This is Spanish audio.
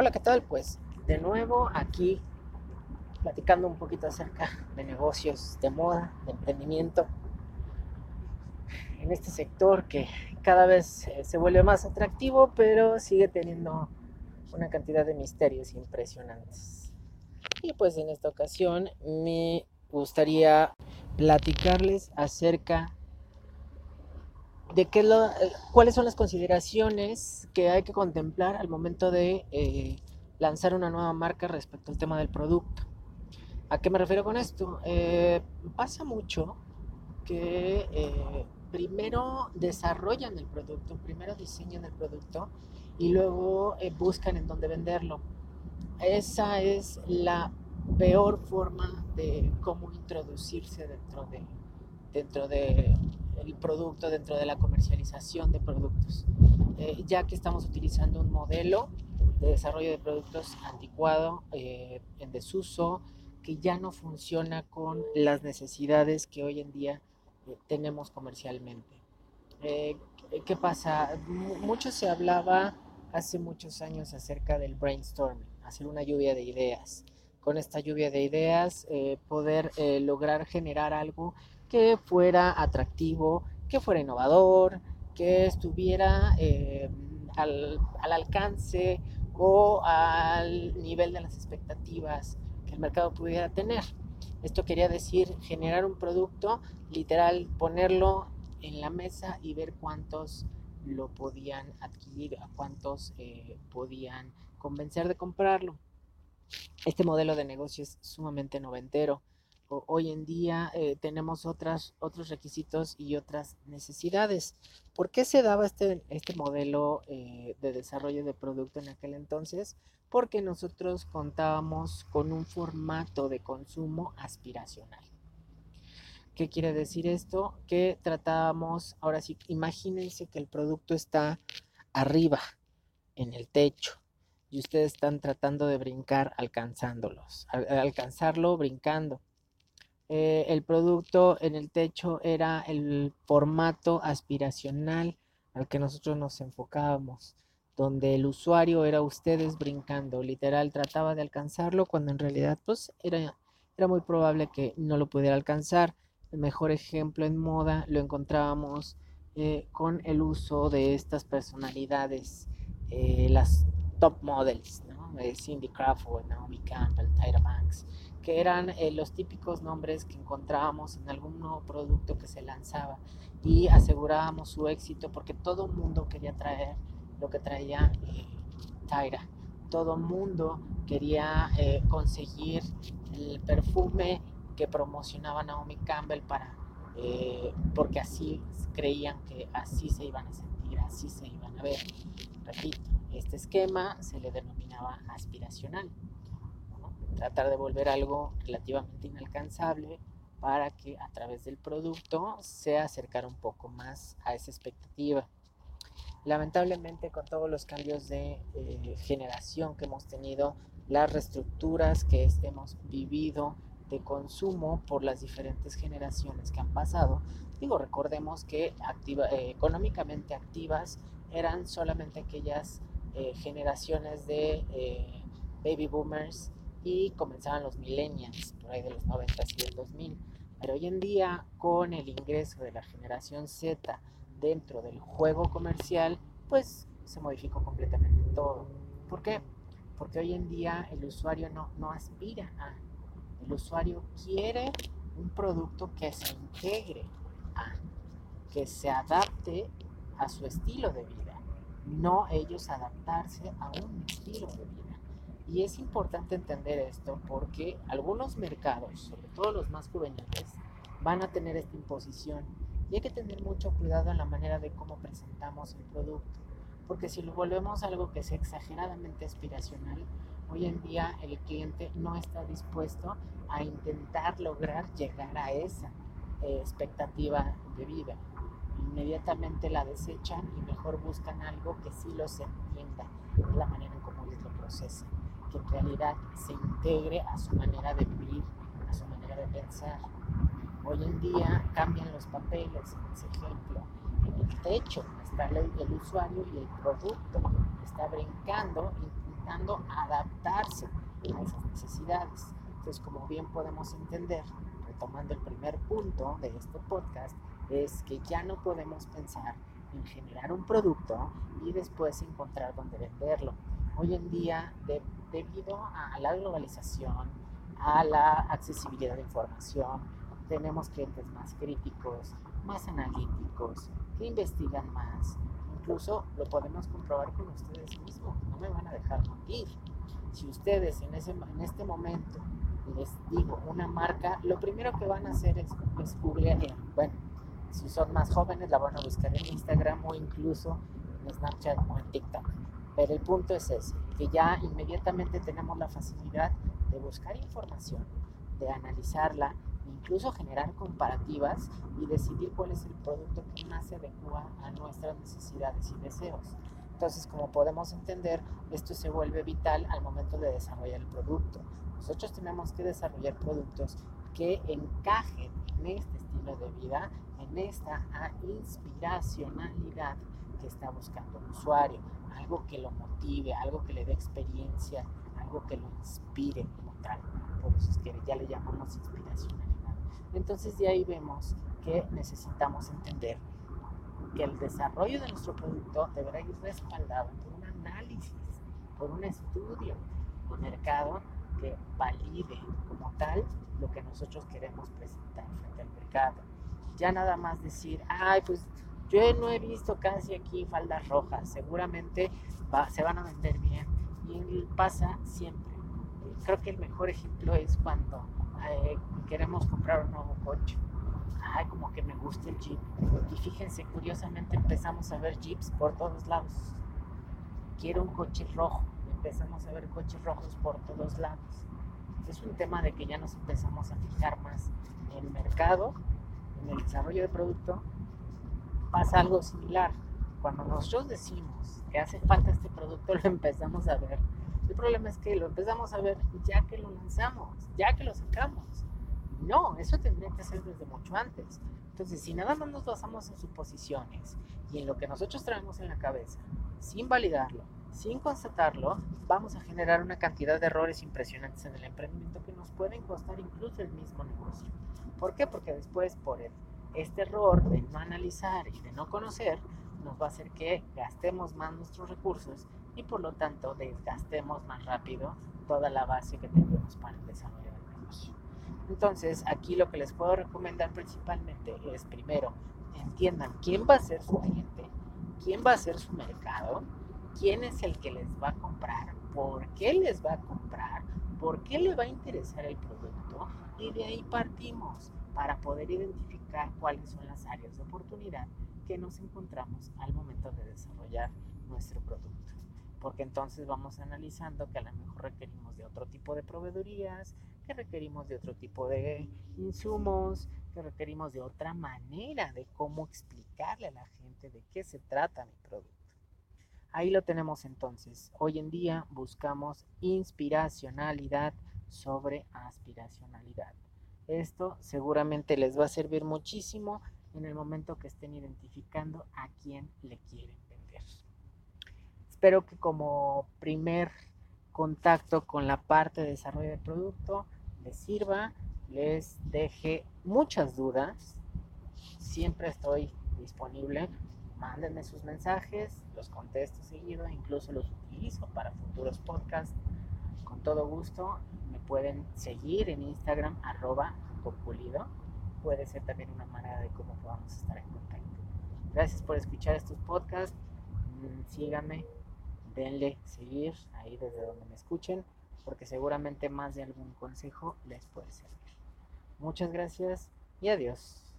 Hola, ¿qué tal? Pues de nuevo aquí platicando un poquito acerca de negocios, de moda, de emprendimiento en este sector que cada vez eh, se vuelve más atractivo, pero sigue teniendo una cantidad de misterios impresionantes. Y pues en esta ocasión me gustaría platicarles acerca de qué lo, eh, cuáles son las consideraciones que hay que contemplar al momento de eh, lanzar una nueva marca respecto al tema del producto. ¿A qué me refiero con esto? Eh, pasa mucho que primero desarrollan el producto, primero diseñan el producto y luego buscan en dónde venderlo. Esa es la peor forma de cómo introducirse dentro de, dentro de el producto, dentro de la comercialización de productos, eh, ya que estamos utilizando un modelo de desarrollo de productos anticuado, eh, en desuso, que ya no funciona con las necesidades que hoy en día eh, tenemos comercialmente. ¿Qué pasa? mucho se hablaba hace muchos años acerca del brainstorming, hacer una lluvia de ideas. Con esta lluvia de ideas, poder lograr generar algo que fuera atractivo, que fuera innovador, que estuviera eh, al, alcance o al nivel de las expectativas que el mercado pudiera tener. Esto quería decir generar un producto, literal, ponerlo en la mesa y ver cuántos lo podían adquirir, a cuántos eh, podían convencer de comprarlo. Este modelo de negocio es sumamente noventero hoy en día eh, tenemos otros requisitos y otras necesidades. ¿Por qué se daba este, este modelo eh, de desarrollo de producto en aquel entonces? Porque nosotros contábamos con un formato de consumo aspiracional. ¿Qué quiere decir esto? Que tratábamos, ahora sí, imagínense que el producto está arriba, en el techo, y ustedes están tratando de brincar alcanzándolos, alcanzarlo brincando. Eh, el producto en el techo era el formato aspiracional al que nosotros nos enfocábamos, donde el usuario era ustedes brincando, literal trataba de alcanzarlo cuando en realidad pues era, era muy probable que no lo pudiera alcanzar. El mejor ejemplo en moda lo encontrábamos eh, con el uso de estas personalidades, eh, las top models, ¿no? Cindy Crawford, Naomi Campbell, Tyra Banks, que eran eh, los típicos nombres que encontrábamos en algún nuevo producto que se lanzaba y asegurábamos su éxito porque todo mundo quería traer lo que traía eh, Tyra. Todo mundo quería eh, conseguir el perfume que promocionaba Naomi Campbell para porque así creían que así se iban a sentir, así se iban a ver. Repito, este esquema se le denominaba aspiracional tratar de volver algo relativamente inalcanzable para que a través del producto se acercara un poco más a esa expectativa. Lamentablemente con todos los cambios de eh, generación que hemos tenido, las reestructuras que hemos vivido de consumo por las diferentes generaciones que han pasado, digo, recordemos que eh, económicamente activas eran solamente aquellas eh, generaciones de baby boomers y comenzaban los millennials, por ahí de los 90 y del 2000. Pero hoy en día, con el ingreso de la generación Z dentro del juego comercial, pues se modificó completamente todo. ¿Por qué? Porque hoy en día el usuario no, no aspira a, el usuario quiere un producto que se integre a, que se adapte a su estilo de vida, no ellos adaptarse a un estilo de vida. Y es importante entender esto porque algunos mercados, sobre todo los más juveniles, van a tener esta imposición. Y hay que tener mucho cuidado en la manera de cómo presentamos el producto. Porque si lo volvemos algo que es exageradamente aspiracional, hoy en día el cliente no está dispuesto a intentar lograr llegar a esa eh, expectativa de vida. Inmediatamente la desechan y mejor buscan algo que sí los entienda, la manera en cómo ellos lo procesan que en realidad se integre a su manera de vivir, a su manera de pensar. Hoy en día cambian los papeles, en ese ejemplo. En el techo está el, usuario y el producto está brincando, necesitando adaptarse a esas necesidades. Entonces, como bien podemos entender, retomando el primer punto de este podcast, es que ya no podemos pensar en generar un producto y después encontrar dónde venderlo. Hoy en día, debido a la globalización, a la accesibilidad de información, tenemos clientes más críticos, más analíticos, que investigan más. Incluso lo podemos comprobar con ustedes mismos, no me van a dejar mentir. Si ustedes en, este momento les digo una marca, lo primero que van a hacer es, es. Bueno, si son más jóvenes, la van a buscar en Instagram o incluso en Snapchat o en TikTok. Pero el punto es ese, que ya inmediatamente tenemos la facilidad de buscar información, de analizarla, incluso generar comparativas y decidir cuál es el producto que más se adecua a nuestras necesidades y deseos. Entonces, como podemos entender, esto se vuelve vital al momento de desarrollar el producto. Nosotros tenemos que desarrollar productos que encajen en este estilo de vida, en esta inspiracionalidad que está buscando el usuario, algo que lo motive, algo que le dé experiencia, algo que lo inspire como tal. Por eso es que ya le llamamos inspiracionalidad. Entonces de ahí vemos que necesitamos entender que el desarrollo de nuestro producto deberá ir respaldado por un análisis, por un estudio de mercado que valide como tal lo que nosotros queremos presentar frente al mercado. Ya nada más decir, ay, pues yo no he visto casi aquí faldas rojas, seguramente se van a vender bien. Y pasa siempre. Creo que el mejor ejemplo es cuando eh, queremos comprar un nuevo coche. Ay, como que me gusta el Jeep. Y fíjense, curiosamente empezamos a ver Jeeps por todos lados. Quiero un coche rojo empezamos a ver coches rojos por todos lados. Es un tema de que ya nos empezamos a fijar más en el mercado, en el desarrollo de producto. Pasa algo similar. Cuando nosotros decimos que hace falta este producto, lo empezamos a ver. El problema es que lo empezamos a ver ya que lo lanzamos, ya que lo sacamos. No, eso tendría que ser desde mucho antes. Entonces, si nada más nos basamos en suposiciones y en lo que nosotros traemos en la cabeza, sin validarlo, sin constatarlo, vamos a generar una cantidad de errores impresionantes en el emprendimiento que nos pueden costar incluso el mismo negocio. ¿Por qué? Porque después por este error de no analizar y de no conocer, nos va a hacer que gastemos más nuestros recursos y por lo tanto desgastemos más rápido toda la base que tenemos para el desarrollo del negocio. Entonces, aquí lo que les puedo recomendar principalmente es primero, entiendan quién va a ser su cliente, quién va a ser su mercado, quién es el que les va a comprar, por qué les va a comprar, por qué le va a interesar el producto y de ahí partimos para poder identificar cuáles son las áreas de oportunidad que nos encontramos al momento de desarrollar nuestro producto. Porque entonces vamos analizando que a lo mejor requerimos de otro tipo de proveedurías, que requerimos de otro tipo de insumos, que requerimos de otra manera de cómo explicarle a la gente de qué se trata mi producto. Ahí lo tenemos entonces. Hoy en día buscamos inspiracionalidad sobre aspiracionalidad. Esto seguramente les va a servir muchísimo en el momento que estén identificando a quién le quieren vender. Espero que como primer contacto con la parte de desarrollo de producto les sirva, les deje muchas dudas. Siempre estoy disponible mándenme sus mensajes, los contesto seguido, incluso los utilizo para futuros podcasts. Con todo gusto me pueden seguir en Instagram arroba populido. Puede ser también una manera de cómo podamos estar en contacto. Gracias por escuchar estos podcasts. Mm, síganme, denle seguir ahí desde donde me escuchen, porque seguramente más de algún consejo les puede servir. Muchas gracias y adiós.